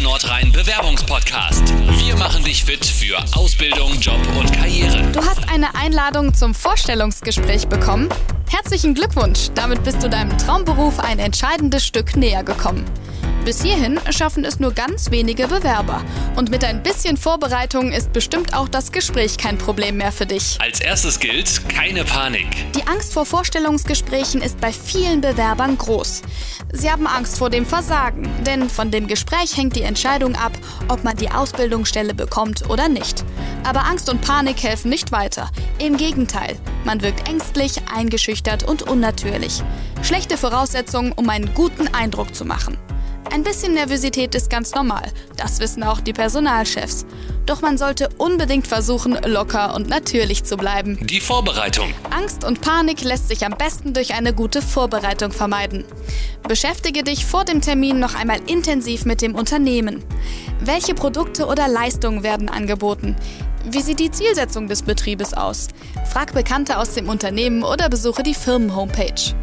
Nordrhein Bewerbungspodcast. Wir machen dich fit für Ausbildung, Job und Karriere. Du hast eine Einladung zum Vorstellungsgespräch bekommen? Herzlichen Glückwunsch, damit bist du deinem Traumberuf ein entscheidendes Stück näher gekommen. Bis hierhin schaffen es nur ganz wenige Bewerber. Und mit ein bisschen Vorbereitung ist bestimmt auch das Gespräch kein Problem mehr für dich. Als erstes gilt keine Panik. Die Angst vor Vorstellungsgesprächen ist bei vielen Bewerbern groß. Sie haben Angst vor dem Versagen, denn von dem Gespräch hängt die Entscheidung ab, ob man die Ausbildungsstelle bekommt oder nicht. Aber Angst und Panik helfen nicht weiter. Im Gegenteil, man wirkt ängstlich, eingeschüchtert und unnatürlich. Schlechte Voraussetzungen, um einen guten Eindruck zu machen. Ein bisschen Nervosität ist ganz normal, das wissen auch die Personalchefs. Doch man sollte unbedingt versuchen, locker und natürlich zu bleiben. Die Vorbereitung. Angst und Panik lässt sich am besten durch eine gute Vorbereitung vermeiden. Beschäftige dich vor dem Termin noch einmal intensiv mit dem Unternehmen. Welche Produkte oder Leistungen werden angeboten? Wie sieht die Zielsetzung des Betriebes aus? Frag Bekannte aus dem Unternehmen oder besuche die Firmen-Homepage.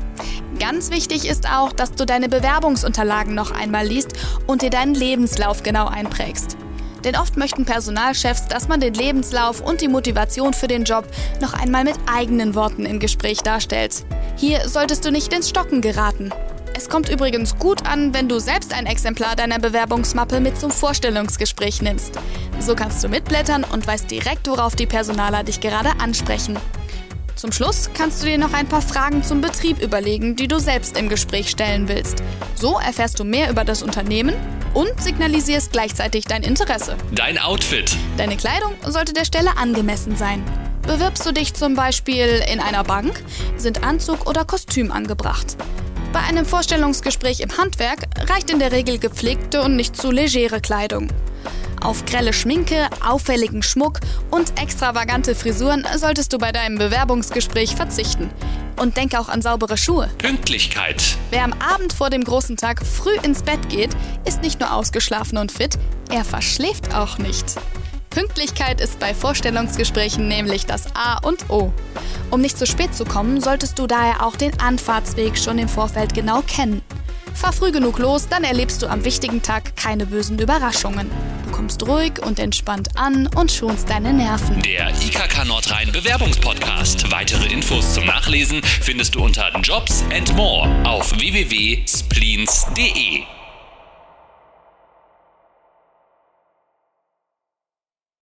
Ganz wichtig ist auch, dass du deine Bewerbungsunterlagen noch einmal liest und dir deinen Lebenslauf genau einprägst. Denn oft möchten Personalchefs, dass man den Lebenslauf und die Motivation für den Job noch einmal mit eigenen Worten im Gespräch darstellt. Hier solltest du nicht ins Stocken geraten. Es kommt übrigens gut an, wenn du selbst ein Exemplar deiner Bewerbungsmappe mit zum Vorstellungsgespräch nimmst. So kannst du mitblättern und weißt direkt, worauf die Personaler dich gerade ansprechen. Zum Schluss kannst du dir noch ein paar Fragen zum Betrieb überlegen, die du selbst im Gespräch stellen willst. So erfährst du mehr über das Unternehmen und signalisierst gleichzeitig dein Interesse. Dein Outfit. Deine Kleidung sollte der Stelle angemessen sein. Bewirbst du dich zum Beispiel in einer Bank, sind Anzug oder Kostüm angebracht. Bei einem Vorstellungsgespräch im Handwerk reicht in der Regel gepflegte und nicht zu legere Kleidung. Auf grelle Schminke, auffälligen Schmuck und extravagante Frisuren solltest du bei deinem Bewerbungsgespräch verzichten. Und denk auch an saubere Schuhe. Pünktlichkeit. Wer am Abend vor dem großen Tag früh ins Bett geht, ist nicht nur ausgeschlafen und fit, er verschläft auch nicht. Pünktlichkeit ist bei Vorstellungsgesprächen nämlich das A und O. Um nicht zu spät zu kommen, solltest du daher auch den Anfahrtsweg schon im Vorfeld genau kennen. Fahr früh genug los, dann erlebst du am wichtigen Tag keine bösen Überraschungen. Kommst ruhig und entspannt an und schonst deine Nerven. Der IKK Nordrhein Bewerbungspodcast. Weitere Infos zum Nachlesen findest du unter Jobs and More auf www.spleens.de.